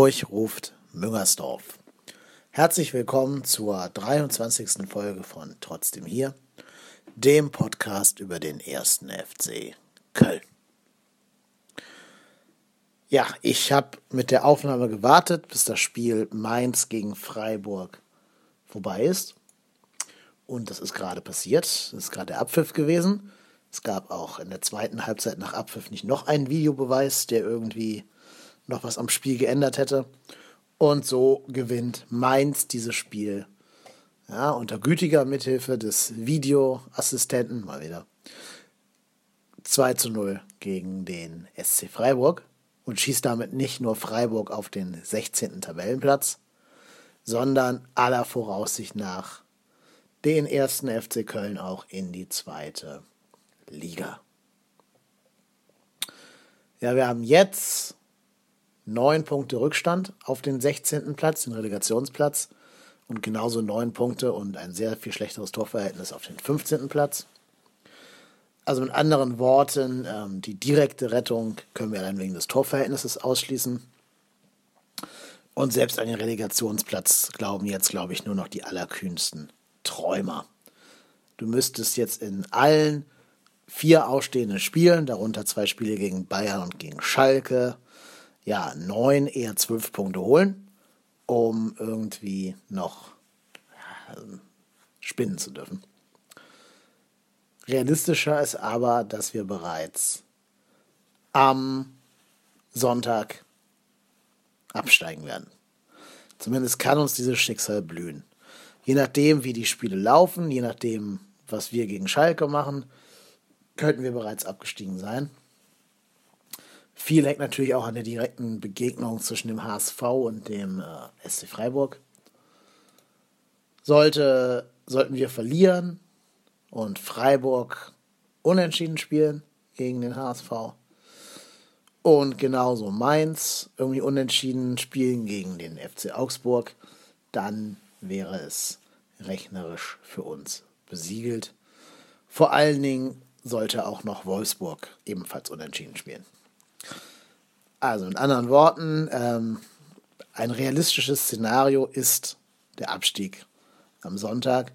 Hamburg ruft Müngersdorf. Herzlich willkommen zur 23. Folge von Trotzdem hier, dem Podcast über den ersten FC Köln. Ja, ich habe mit der Aufnahme gewartet, bis das Spiel Mainz gegen Freiburg vorbei ist. Und das ist gerade passiert. Das ist gerade der Abpfiff gewesen. Es gab auch in der zweiten Halbzeit nach Abpfiff nicht noch einen Videobeweis, der irgendwie noch was am Spiel geändert hätte. Und so gewinnt Mainz dieses Spiel. Ja, unter gütiger Mithilfe des Videoassistenten, mal wieder. 2 zu 0 gegen den SC Freiburg und schießt damit nicht nur Freiburg auf den 16. Tabellenplatz, sondern aller Voraussicht nach den ersten FC Köln auch in die zweite Liga. Ja, wir haben jetzt neun Punkte Rückstand auf den 16. Platz, den Relegationsplatz, und genauso neun Punkte und ein sehr viel schlechteres Torverhältnis auf den 15. Platz. Also mit anderen Worten, ähm, die direkte Rettung können wir dann wegen des Torverhältnisses ausschließen. Und selbst an den Relegationsplatz glauben jetzt, glaube ich, nur noch die allerkühnsten Träumer. Du müsstest jetzt in allen vier ausstehenden Spielen, darunter zwei Spiele gegen Bayern und gegen Schalke, ja, neun, eher zwölf Punkte holen, um irgendwie noch ja, spinnen zu dürfen. Realistischer ist aber, dass wir bereits am Sonntag absteigen werden. Zumindest kann uns dieses Schicksal blühen. Je nachdem, wie die Spiele laufen, je nachdem, was wir gegen Schalke machen, könnten wir bereits abgestiegen sein. Viel hängt natürlich auch an der direkten Begegnung zwischen dem HSV und dem äh, SC Freiburg. Sollte, sollten wir verlieren und Freiburg unentschieden spielen gegen den HSV und genauso Mainz irgendwie unentschieden spielen gegen den FC Augsburg, dann wäre es rechnerisch für uns besiegelt. Vor allen Dingen sollte auch noch Wolfsburg ebenfalls unentschieden spielen. Also in anderen Worten, ähm, ein realistisches Szenario ist der Abstieg am Sonntag.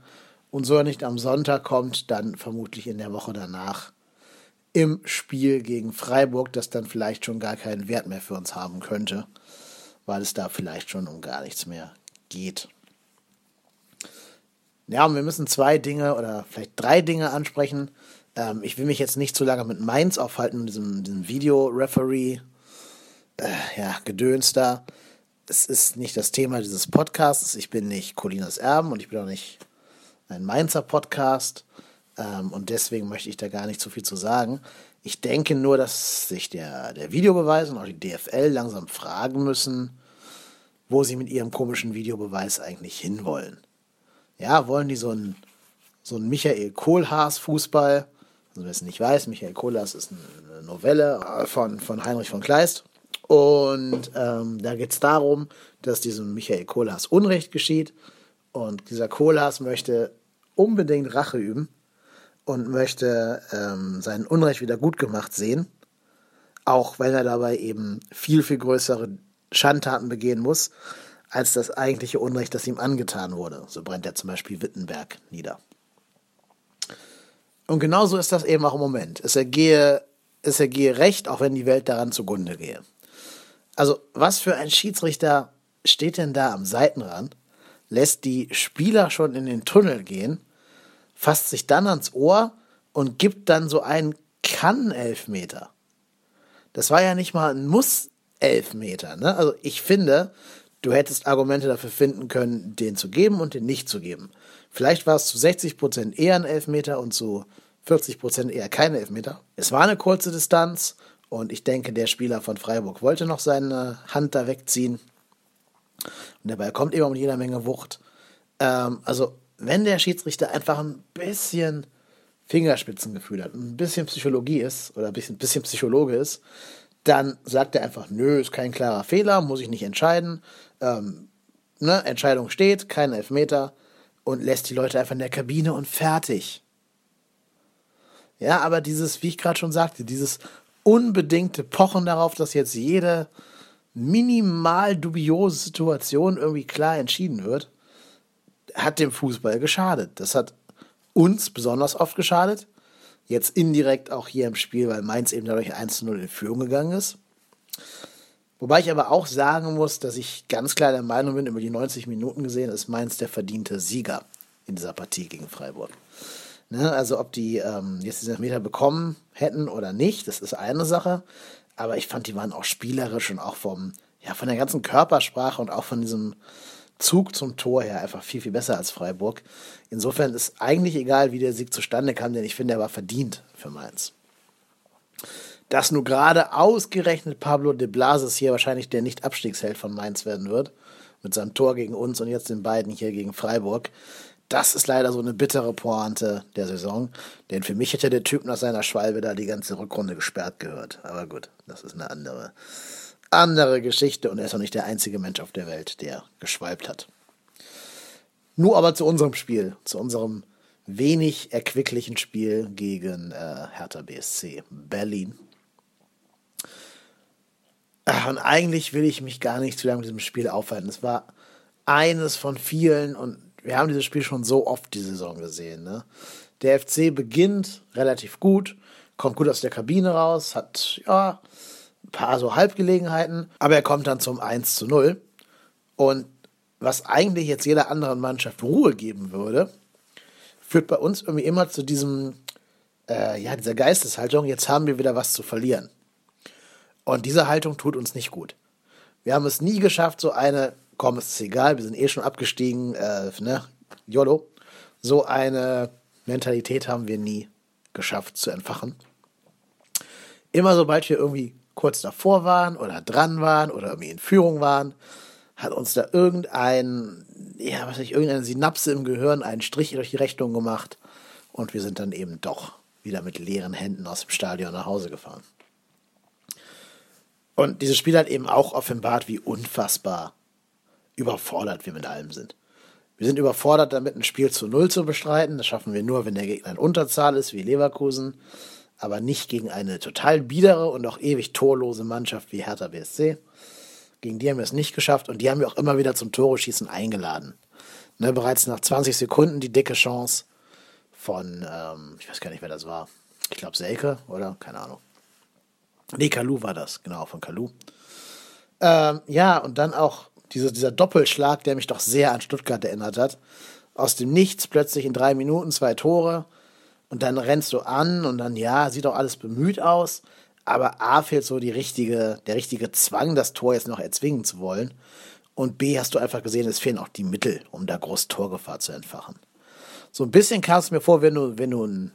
Und so er nicht am Sonntag kommt, dann vermutlich in der Woche danach im Spiel gegen Freiburg, das dann vielleicht schon gar keinen Wert mehr für uns haben könnte, weil es da vielleicht schon um gar nichts mehr geht. Ja, und wir müssen zwei Dinge oder vielleicht drei Dinge ansprechen. Ähm, ich will mich jetzt nicht zu lange mit Mainz aufhalten, diesem, diesem Video-Referee äh, ja, Gedöns da. Es ist nicht das Thema dieses Podcasts. Ich bin nicht Colinas Erben und ich bin auch nicht ein Mainzer Podcast. Ähm, und deswegen möchte ich da gar nicht so viel zu sagen. Ich denke nur, dass sich der, der Videobeweis und auch die DFL langsam fragen müssen, wo sie mit ihrem komischen Videobeweis eigentlich hinwollen. Ja, wollen die so ein, so Michael Kohlhaas Fußball? Also wer es nicht weiß, Michael Kohlhaas ist eine Novelle von, von Heinrich von Kleist. Und ähm, da geht es darum, dass diesem Michael Kohlhaas Unrecht geschieht. Und dieser Kohlhaas möchte unbedingt Rache üben und möchte ähm, sein Unrecht wieder gut gemacht sehen. Auch wenn er dabei eben viel, viel größere Schandtaten begehen muss, als das eigentliche Unrecht, das ihm angetan wurde. So brennt er zum Beispiel Wittenberg nieder. Und genauso ist das eben auch im Moment. Es ergehe, es ergehe Recht, auch wenn die Welt daran zugrunde gehe. Also, was für ein Schiedsrichter steht denn da am Seitenrand, lässt die Spieler schon in den Tunnel gehen, fasst sich dann ans Ohr und gibt dann so einen Kann-Elfmeter. Das war ja nicht mal ein Muss-Elfmeter. Ne? Also, ich finde, du hättest Argumente dafür finden können, den zu geben und den nicht zu geben. Vielleicht war es zu 60% eher ein Elfmeter und zu 40% eher kein Elfmeter. Es war eine kurze Distanz und ich denke, der Spieler von Freiburg wollte noch seine Hand da wegziehen. Und dabei kommt immer mit jeder Menge Wucht. Ähm, also, wenn der Schiedsrichter einfach ein bisschen Fingerspitzengefühl hat, ein bisschen Psychologie ist oder ein bisschen, bisschen Psychologe ist, dann sagt er einfach, nö, ist kein klarer Fehler, muss ich nicht entscheiden. Ähm, ne, Entscheidung steht, kein Elfmeter und lässt die Leute einfach in der Kabine und fertig. Ja, aber dieses, wie ich gerade schon sagte, dieses unbedingte Pochen darauf, dass jetzt jede minimal dubiose Situation irgendwie klar entschieden wird, hat dem Fußball geschadet. Das hat uns besonders oft geschadet. Jetzt indirekt auch hier im Spiel, weil Mainz eben dadurch 1 zu 0 in Führung gegangen ist. Wobei ich aber auch sagen muss, dass ich ganz klar der Meinung bin, über die 90 Minuten gesehen ist Mainz der verdiente Sieger in dieser Partie gegen Freiburg. Ne, also ob die ähm, jetzt diesen Meter bekommen hätten oder nicht, das ist eine Sache. Aber ich fand, die waren auch spielerisch und auch vom, ja, von der ganzen Körpersprache und auch von diesem Zug zum Tor her einfach viel, viel besser als Freiburg. Insofern ist eigentlich egal, wie der Sieg zustande kam, denn ich finde, er war verdient für Mainz. Dass nur gerade ausgerechnet Pablo de Blasis hier wahrscheinlich der Nicht-Abstiegsheld von Mainz werden wird, mit seinem Tor gegen uns und jetzt den beiden hier gegen Freiburg, das ist leider so eine bittere Pointe der Saison. Denn für mich hätte der Typ nach seiner Schwalbe da die ganze Rückrunde gesperrt gehört. Aber gut, das ist eine andere, andere Geschichte und er ist auch nicht der einzige Mensch auf der Welt, der geschwalbt hat. Nur aber zu unserem Spiel, zu unserem wenig erquicklichen Spiel gegen äh, Hertha BSC Berlin. Und eigentlich will ich mich gar nicht zu lange mit diesem Spiel aufhalten. Es war eines von vielen und wir haben dieses Spiel schon so oft die Saison gesehen. Ne? Der FC beginnt relativ gut, kommt gut aus der Kabine raus, hat ja ein paar so Halbgelegenheiten, aber er kommt dann zum 1 zu 0. Und was eigentlich jetzt jeder anderen Mannschaft Ruhe geben würde, führt bei uns irgendwie immer zu diesem, äh, ja, dieser Geisteshaltung, jetzt haben wir wieder was zu verlieren. Und diese Haltung tut uns nicht gut. Wir haben es nie geschafft, so eine komm, ist egal, wir sind eh schon abgestiegen, äh, ne, YOLO. So eine Mentalität haben wir nie geschafft zu entfachen. Immer sobald wir irgendwie kurz davor waren oder dran waren oder irgendwie in Führung waren, hat uns da irgendein, ja, was weiß ich, irgendeine Synapse im Gehirn einen Strich durch die Rechnung gemacht und wir sind dann eben doch wieder mit leeren Händen aus dem Stadion nach Hause gefahren. Und dieses Spiel hat eben auch offenbart, wie unfassbar überfordert wir mit allem sind. Wir sind überfordert damit, ein Spiel zu Null zu bestreiten. Das schaffen wir nur, wenn der Gegner in Unterzahl ist, wie Leverkusen, aber nicht gegen eine total biedere und auch ewig torlose Mannschaft wie Hertha BSC. Gegen die haben wir es nicht geschafft und die haben wir auch immer wieder zum Tore-Schießen eingeladen. Ne, bereits nach 20 Sekunden die dicke Chance von, ähm, ich weiß gar nicht, wer das war. Ich glaube Selke, oder? Keine Ahnung. Nee, Kalu war das, genau, von Kalu. Ähm, ja, und dann auch diese, dieser Doppelschlag, der mich doch sehr an Stuttgart erinnert hat. Aus dem Nichts plötzlich in drei Minuten zwei Tore und dann rennst du an und dann, ja, sieht auch alles bemüht aus, aber A fehlt so die richtige, der richtige Zwang, das Tor jetzt noch erzwingen zu wollen. Und B hast du einfach gesehen, es fehlen auch die Mittel, um da groß Torgefahr zu entfachen. So ein bisschen kam es mir vor, wenn du, wenn du einen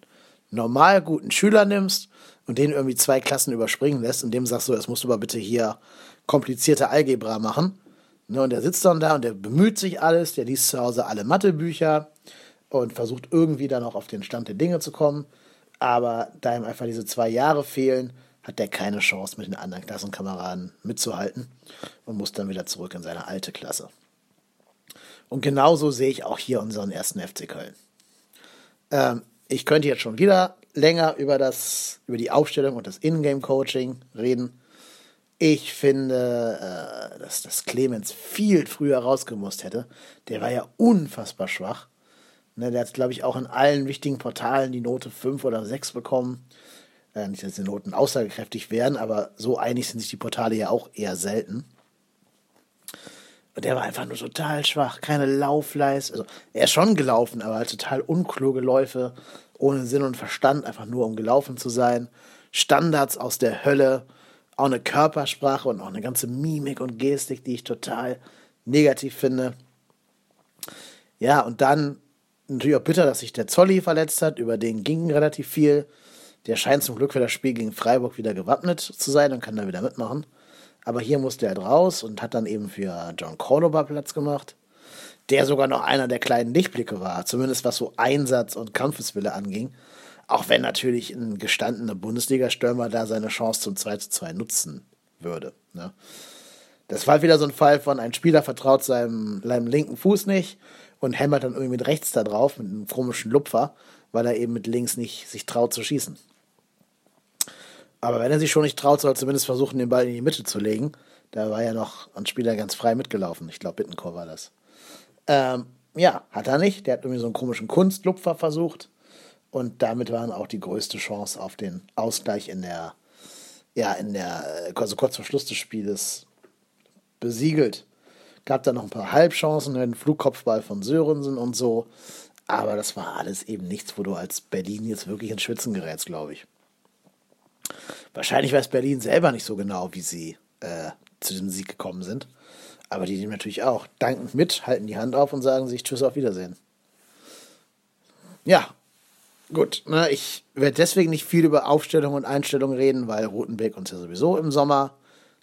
normal guten Schüler nimmst und den irgendwie zwei Klassen überspringen lässt und dem sagst du, jetzt musst du aber bitte hier komplizierte Algebra machen Ne, und der sitzt dann da und der bemüht sich alles, der liest zu Hause alle Mathebücher und versucht irgendwie dann auch auf den Stand der Dinge zu kommen. Aber da ihm einfach diese zwei Jahre fehlen, hat der keine Chance, mit den anderen Klassenkameraden mitzuhalten und muss dann wieder zurück in seine alte Klasse. Und genauso sehe ich auch hier unseren ersten FC Köln. Ähm, ich könnte jetzt schon wieder länger über, das, über die Aufstellung und das Ingame-Coaching reden. Ich finde, äh, dass das Clemens viel früher rausgemusst hätte. Der war ja unfassbar schwach. Ne, der hat, glaube ich, auch in allen wichtigen Portalen die Note 5 oder 6 bekommen. Äh, nicht, dass die Noten aussagekräftig wären, aber so einig sind sich die Portale ja auch eher selten. Und der war einfach nur total schwach. Keine Laufleistung. Also, er ist schon gelaufen, aber halt total unkluge Läufe, ohne Sinn und Verstand, einfach nur um gelaufen zu sein. Standards aus der Hölle auch eine Körpersprache und auch eine ganze Mimik und Gestik, die ich total negativ finde. Ja, und dann natürlich auch bitter, dass sich der Zolli verletzt hat, über den ging relativ viel. Der scheint zum Glück für das Spiel gegen Freiburg wieder gewappnet zu sein und kann da wieder mitmachen. Aber hier musste er halt raus und hat dann eben für John Cordoba Platz gemacht, der sogar noch einer der kleinen Lichtblicke war, zumindest was so Einsatz und Kampfeswille anging. Auch wenn natürlich ein gestandener Bundesliga-Stürmer da seine Chance zum 2 zu 2 nutzen würde. Ne? Das war wieder so ein Fall von, ein Spieler vertraut seinem, seinem linken Fuß nicht und hämmert dann irgendwie mit rechts da drauf, mit einem komischen Lupfer, weil er eben mit links nicht sich traut zu schießen. Aber wenn er sich schon nicht traut, soll er zumindest versuchen, den Ball in die Mitte zu legen. Da war ja noch ein Spieler ganz frei mitgelaufen. Ich glaube, Bittencourt war das. Ähm, ja, hat er nicht. Der hat irgendwie so einen komischen Kunstlupfer versucht. Und damit waren auch die größte Chance auf den Ausgleich in der, ja, in der, also kurz vor Schluss des Spieles besiegelt. Gab da noch ein paar Halbchancen, einen Flugkopfball von Sörensen und so. Aber das war alles eben nichts, wo du als Berlin jetzt wirklich ins Schwitzen gerätst, glaube ich. Wahrscheinlich weiß Berlin selber nicht so genau, wie sie äh, zu diesem Sieg gekommen sind. Aber die nehmen natürlich auch dankend mit, halten die Hand auf und sagen sich Tschüss, auf Wiedersehen. Ja, gut. Ne, ich werde deswegen nicht viel über Aufstellung und Einstellung reden, weil Rotenbeck uns ja sowieso im Sommer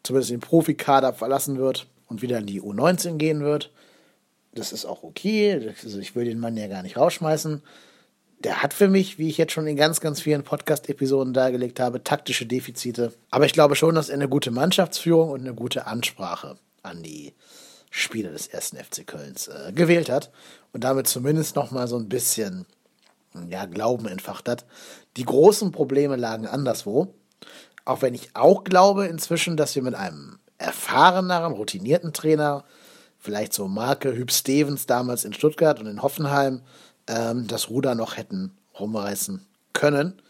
zumindest den Profikader verlassen wird und wieder in die U19 gehen wird. Das ist auch okay. Also ich will den Mann ja gar nicht rausschmeißen. Der hat für mich, wie ich jetzt schon in ganz, ganz vielen Podcast-Episoden dargelegt habe, taktische Defizite. Aber ich glaube schon, dass er eine gute Mannschaftsführung und eine gute Ansprache an die Spieler des ersten FC Kölns äh, gewählt hat und damit zumindest noch mal so ein bisschen ja, Glauben entfacht hat. Die großen Probleme lagen anderswo. Auch wenn ich auch glaube inzwischen, dass wir mit einem erfahreneren, routinierten Trainer, vielleicht so Marke Hüb Stevens damals in Stuttgart und in Hoffenheim, ähm, das Ruder noch hätten rumreißen können.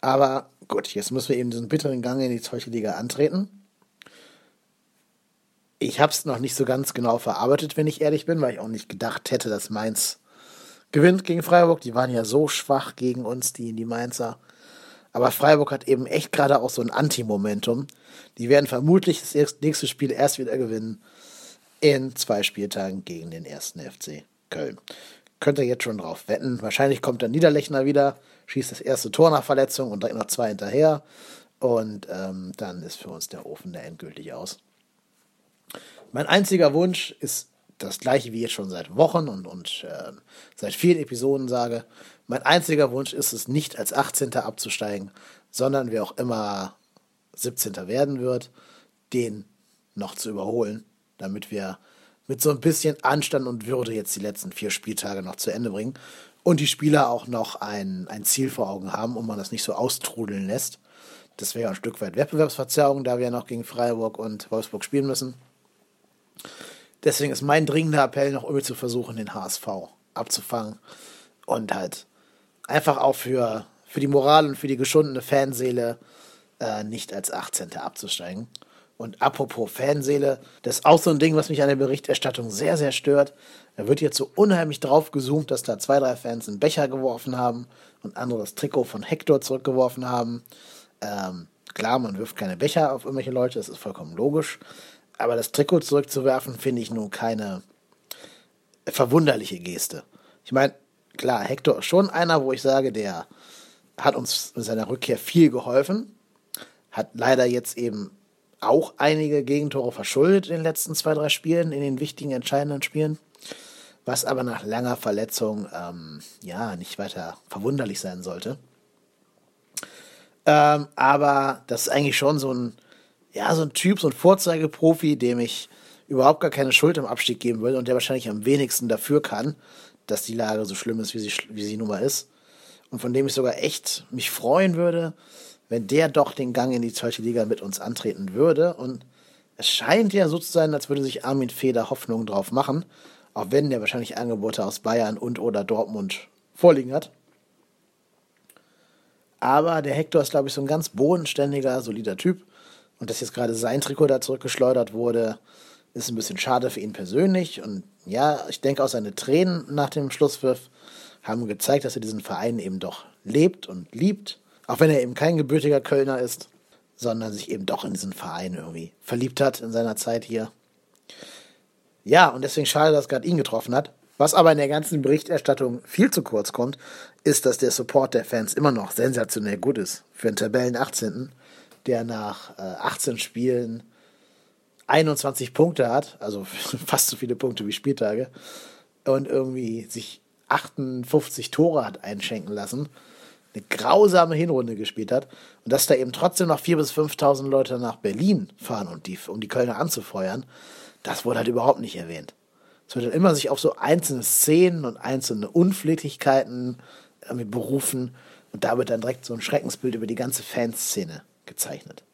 Aber gut, jetzt müssen wir eben diesen bitteren Gang in die zweite Liga antreten ich habe es noch nicht so ganz genau verarbeitet, wenn ich ehrlich bin, weil ich auch nicht gedacht hätte, dass Mainz gewinnt gegen Freiburg. Die waren ja so schwach gegen uns, die, die Mainzer. Aber Freiburg hat eben echt gerade auch so ein Anti-Momentum. Die werden vermutlich das nächste Spiel erst wieder gewinnen in zwei Spieltagen gegen den ersten FC Köln. Könnt ihr jetzt schon drauf wetten. Wahrscheinlich kommt der Niederlechner wieder, schießt das erste Tor nach Verletzung und direkt noch zwei hinterher. Und ähm, dann ist für uns der Ofen der endgültig aus. Mein einziger Wunsch ist das gleiche, wie jetzt schon seit Wochen und, und äh, seit vielen Episoden sage. Mein einziger Wunsch ist es, nicht als 18. abzusteigen, sondern wer auch immer 17. werden wird, den noch zu überholen, damit wir mit so ein bisschen Anstand und Würde jetzt die letzten vier Spieltage noch zu Ende bringen und die Spieler auch noch ein, ein Ziel vor Augen haben und man das nicht so austrudeln lässt. Das wäre ein Stück weit Wettbewerbsverzerrung, da wir noch gegen Freiburg und Wolfsburg spielen müssen. Deswegen ist mein dringender Appell noch irgendwie zu versuchen, den HSV abzufangen und halt einfach auch für, für die Moral und für die geschundene Fanseele äh, nicht als 18. abzusteigen. Und apropos Fanseele, das ist auch so ein Ding, was mich an der Berichterstattung sehr, sehr stört. Da wird jetzt so unheimlich drauf gezoomt, dass da zwei, drei Fans einen Becher geworfen haben und andere das Trikot von Hector zurückgeworfen haben. Ähm, klar, man wirft keine Becher auf irgendwelche Leute, das ist vollkommen logisch. Aber das Trikot zurückzuwerfen, finde ich nun keine verwunderliche Geste. Ich meine, klar, Hector ist schon einer, wo ich sage, der hat uns mit seiner Rückkehr viel geholfen. Hat leider jetzt eben auch einige Gegentore verschuldet in den letzten zwei, drei Spielen, in den wichtigen, entscheidenden Spielen. Was aber nach langer Verletzung ähm, ja nicht weiter verwunderlich sein sollte. Ähm, aber das ist eigentlich schon so ein ja, so ein Typ, so ein Vorzeigeprofi, dem ich überhaupt gar keine Schuld im Abstieg geben will und der wahrscheinlich am wenigsten dafür kann, dass die Lage so schlimm ist, wie sie, wie sie nun mal ist. Und von dem ich sogar echt mich freuen würde, wenn der doch den Gang in die zweite Liga mit uns antreten würde. Und es scheint ja so zu sein, als würde sich Armin Feder Hoffnung drauf machen, auch wenn der wahrscheinlich Angebote aus Bayern und oder Dortmund vorliegen hat. Aber der Hector ist, glaube ich, so ein ganz bodenständiger, solider Typ. Und dass jetzt gerade sein Trikot da zurückgeschleudert wurde, ist ein bisschen schade für ihn persönlich. Und ja, ich denke auch seine Tränen nach dem Schlusspfiff haben gezeigt, dass er diesen Verein eben doch lebt und liebt. Auch wenn er eben kein gebürtiger Kölner ist, sondern sich eben doch in diesen Verein irgendwie verliebt hat in seiner Zeit hier. Ja, und deswegen schade, dass gerade ihn getroffen hat. Was aber in der ganzen Berichterstattung viel zu kurz kommt, ist, dass der Support der Fans immer noch sensationell gut ist. Für den Tabellen 18 der nach äh, 18 Spielen 21 Punkte hat, also fast so viele Punkte wie Spieltage, und irgendwie sich 58 Tore hat einschenken lassen, eine grausame Hinrunde gespielt hat und dass da eben trotzdem noch 4.000 bis 5.000 Leute nach Berlin fahren, und die, um die Kölner anzufeuern, das wurde halt überhaupt nicht erwähnt. Es wird halt immer sich auf so einzelne Szenen und einzelne Unflätigkeiten berufen und da wird dann direkt so ein Schreckensbild über die ganze Fanszene gezeichnet.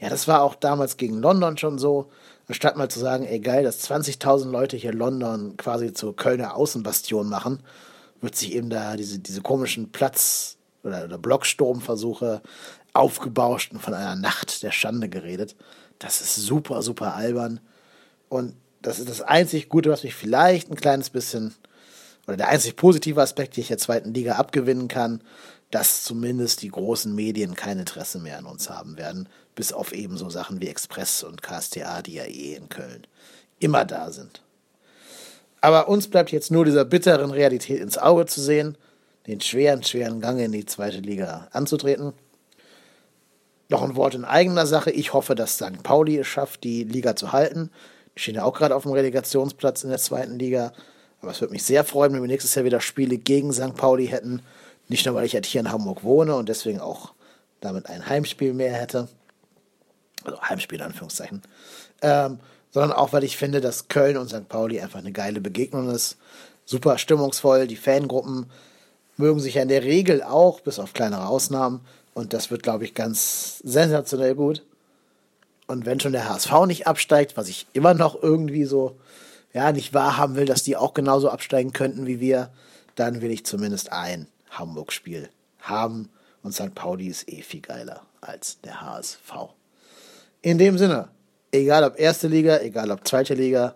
Ja, das war auch damals gegen London schon so. Anstatt mal zu sagen, ey geil, dass 20.000 Leute hier London quasi zur Kölner Außenbastion machen, wird sich eben da diese, diese komischen Platz- oder, oder Blocksturmversuche aufgebauscht und von einer Nacht der Schande geredet. Das ist super, super albern. Und das ist das einzig Gute, was mich vielleicht ein kleines bisschen, oder der einzig positive Aspekt, den ich der zweiten Liga abgewinnen kann, dass zumindest die großen Medien kein Interesse mehr an uns haben werden, bis auf eben so Sachen wie Express und KSTA, die ja eh in Köln immer da sind. Aber uns bleibt jetzt nur dieser bitteren Realität ins Auge zu sehen, den schweren, schweren Gang in die zweite Liga anzutreten. Noch ein Wort in eigener Sache. Ich hoffe, dass St. Pauli es schafft, die Liga zu halten. Die stehen ja auch gerade auf dem Relegationsplatz in der zweiten Liga. Aber es würde mich sehr freuen, wenn wir nächstes Jahr wieder Spiele gegen St. Pauli hätten. Nicht nur, weil ich halt hier in Hamburg wohne und deswegen auch damit ein Heimspiel mehr hätte. Also Heimspiel in Anführungszeichen. Ähm, sondern auch, weil ich finde, dass Köln und St. Pauli einfach eine geile Begegnung ist. Super stimmungsvoll. Die Fangruppen mögen sich ja in der Regel auch, bis auf kleinere Ausnahmen. Und das wird, glaube ich, ganz sensationell gut. Und wenn schon der HSV nicht absteigt, was ich immer noch irgendwie so, ja, nicht wahrhaben will, dass die auch genauso absteigen könnten wie wir, dann will ich zumindest ein Hamburg-Spiel haben. Und St. Pauli ist eh viel geiler als der HSV. In dem Sinne, egal ob erste Liga, egal ob zweite Liga,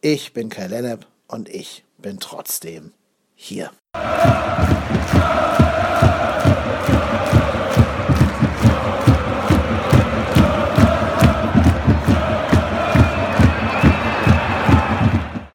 ich bin Kai Lennep und ich bin trotzdem hier.